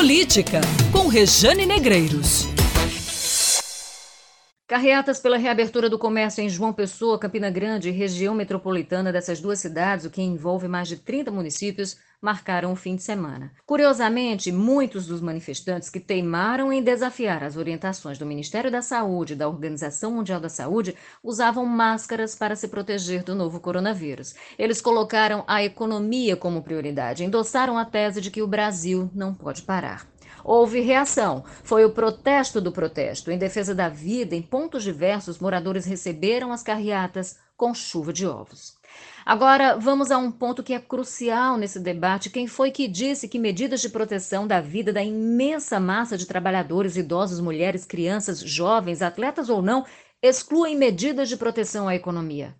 Política, com Rejane Negreiros. Carreatas pela reabertura do comércio em João Pessoa, Campina Grande e região metropolitana dessas duas cidades, o que envolve mais de 30 municípios, marcaram o fim de semana. Curiosamente, muitos dos manifestantes que teimaram em desafiar as orientações do Ministério da Saúde e da Organização Mundial da Saúde usavam máscaras para se proteger do novo coronavírus. Eles colocaram a economia como prioridade, endossaram a tese de que o Brasil não pode parar. Houve reação. Foi o protesto do protesto. Em defesa da vida, em pontos diversos, moradores receberam as carreatas com chuva de ovos. Agora, vamos a um ponto que é crucial nesse debate. Quem foi que disse que medidas de proteção da vida da imensa massa de trabalhadores, idosos, mulheres, crianças, jovens, atletas ou não, excluem medidas de proteção à economia?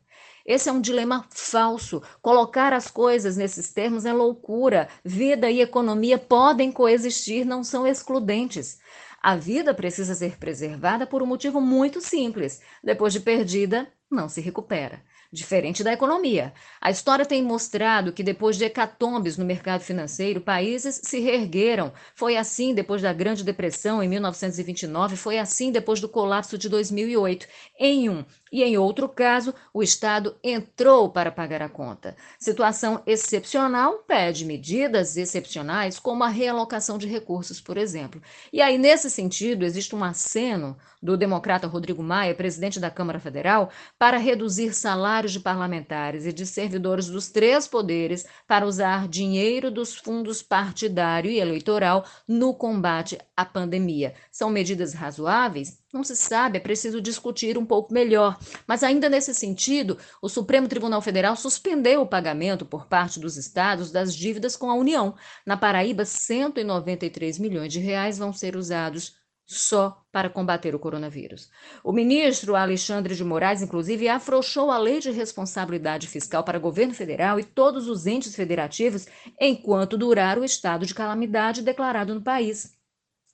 Esse é um dilema falso. Colocar as coisas nesses termos é loucura. Vida e economia podem coexistir, não são excludentes. A vida precisa ser preservada por um motivo muito simples: depois de perdida, não se recupera diferente da economia. A história tem mostrado que depois de hecatombes no mercado financeiro, países se reergueram. Foi assim depois da Grande Depressão em 1929, foi assim depois do colapso de 2008. Em um e em outro caso, o Estado entrou para pagar a conta. Situação excepcional pede medidas excepcionais, como a realocação de recursos, por exemplo. E aí, nesse sentido, existe um aceno do democrata Rodrigo Maia, presidente da Câmara Federal, para reduzir salários de parlamentares e de servidores dos três poderes para usar dinheiro dos fundos partidário e eleitoral no combate à pandemia. São medidas razoáveis? Não se sabe, é preciso discutir um pouco melhor. Mas, ainda nesse sentido, o Supremo Tribunal Federal suspendeu o pagamento por parte dos estados das dívidas com a União. Na Paraíba, 193 milhões de reais vão ser usados só para combater o coronavírus. O ministro Alexandre de Moraes, inclusive, afrouxou a lei de responsabilidade fiscal para governo federal e todos os entes federativos enquanto durar o estado de calamidade declarado no país.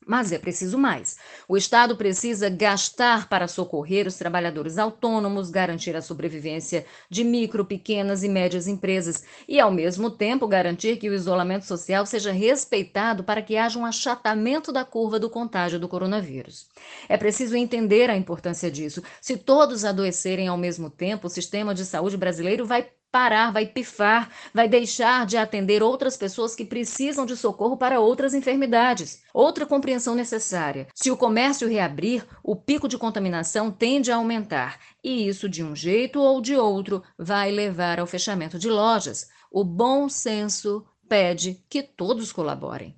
Mas é preciso mais. O Estado precisa gastar para socorrer os trabalhadores autônomos, garantir a sobrevivência de micro, pequenas e médias empresas e, ao mesmo tempo, garantir que o isolamento social seja respeitado para que haja um achatamento da curva do contágio do coronavírus. É preciso entender a importância disso. Se todos adoecerem ao mesmo tempo, o sistema de saúde brasileiro vai parar, vai pifar, vai deixar de atender outras pessoas que precisam de socorro para outras enfermidades. Outra compreensão necessária: se o comércio reabrir, o pico de contaminação tende a aumentar, e isso, de um jeito ou de outro, vai levar ao fechamento de lojas. O bom senso pede que todos colaborem.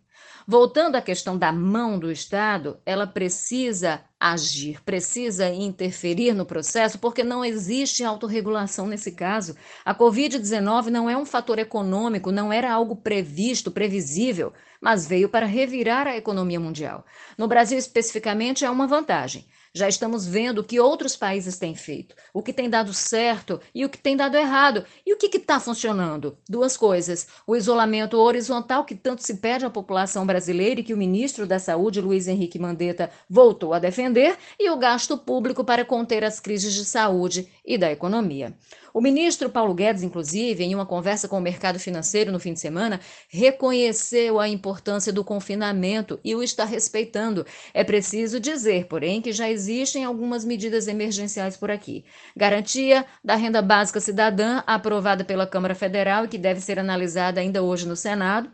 Voltando à questão da mão do Estado, ela precisa agir, precisa interferir no processo, porque não existe autorregulação nesse caso. A Covid-19 não é um fator econômico, não era algo previsto, previsível, mas veio para revirar a economia mundial. No Brasil, especificamente, é uma vantagem. Já estamos vendo o que outros países têm feito, o que tem dado certo e o que tem dado errado. E o que está funcionando? Duas coisas: o isolamento horizontal, que tanto se pede à população brasileira e que o ministro da Saúde, Luiz Henrique Mandetta, voltou a defender, e o gasto público para conter as crises de saúde e da economia. O ministro Paulo Guedes, inclusive, em uma conversa com o mercado financeiro no fim de semana, reconheceu a importância do confinamento e o está respeitando. É preciso dizer, porém, que já existem algumas medidas emergenciais por aqui. Garantia da renda básica cidadã, aprovada pela Câmara Federal e que deve ser analisada ainda hoje no Senado.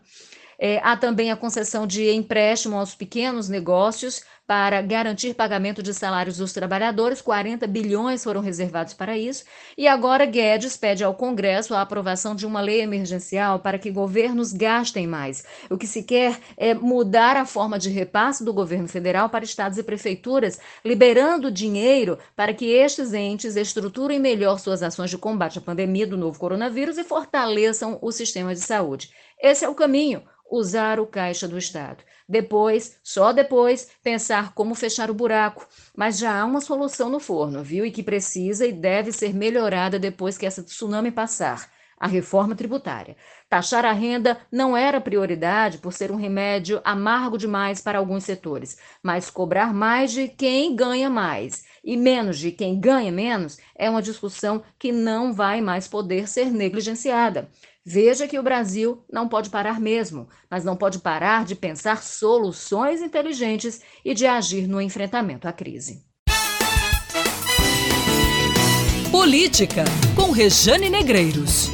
É, há também a concessão de empréstimo aos pequenos negócios para garantir pagamento de salários dos trabalhadores, 40 bilhões foram reservados para isso, e agora Guedes pede ao Congresso a aprovação de uma lei emergencial para que governos gastem mais. O que se quer é mudar a forma de repasse do governo federal para estados e prefeituras, liberando dinheiro para que estes entes estruturem melhor suas ações de combate à pandemia do novo coronavírus e fortaleçam o sistema de saúde. Esse é o caminho usar o caixa do Estado. Depois, só depois, pensar como fechar o buraco. Mas já há uma solução no forno, viu? E que precisa e deve ser melhorada depois que essa tsunami passar. A reforma tributária. Taxar a renda não era prioridade por ser um remédio amargo demais para alguns setores, mas cobrar mais de quem ganha mais e menos de quem ganha menos é uma discussão que não vai mais poder ser negligenciada. Veja que o Brasil não pode parar mesmo, mas não pode parar de pensar soluções inteligentes e de agir no enfrentamento à crise. Política, com Rejane Negreiros.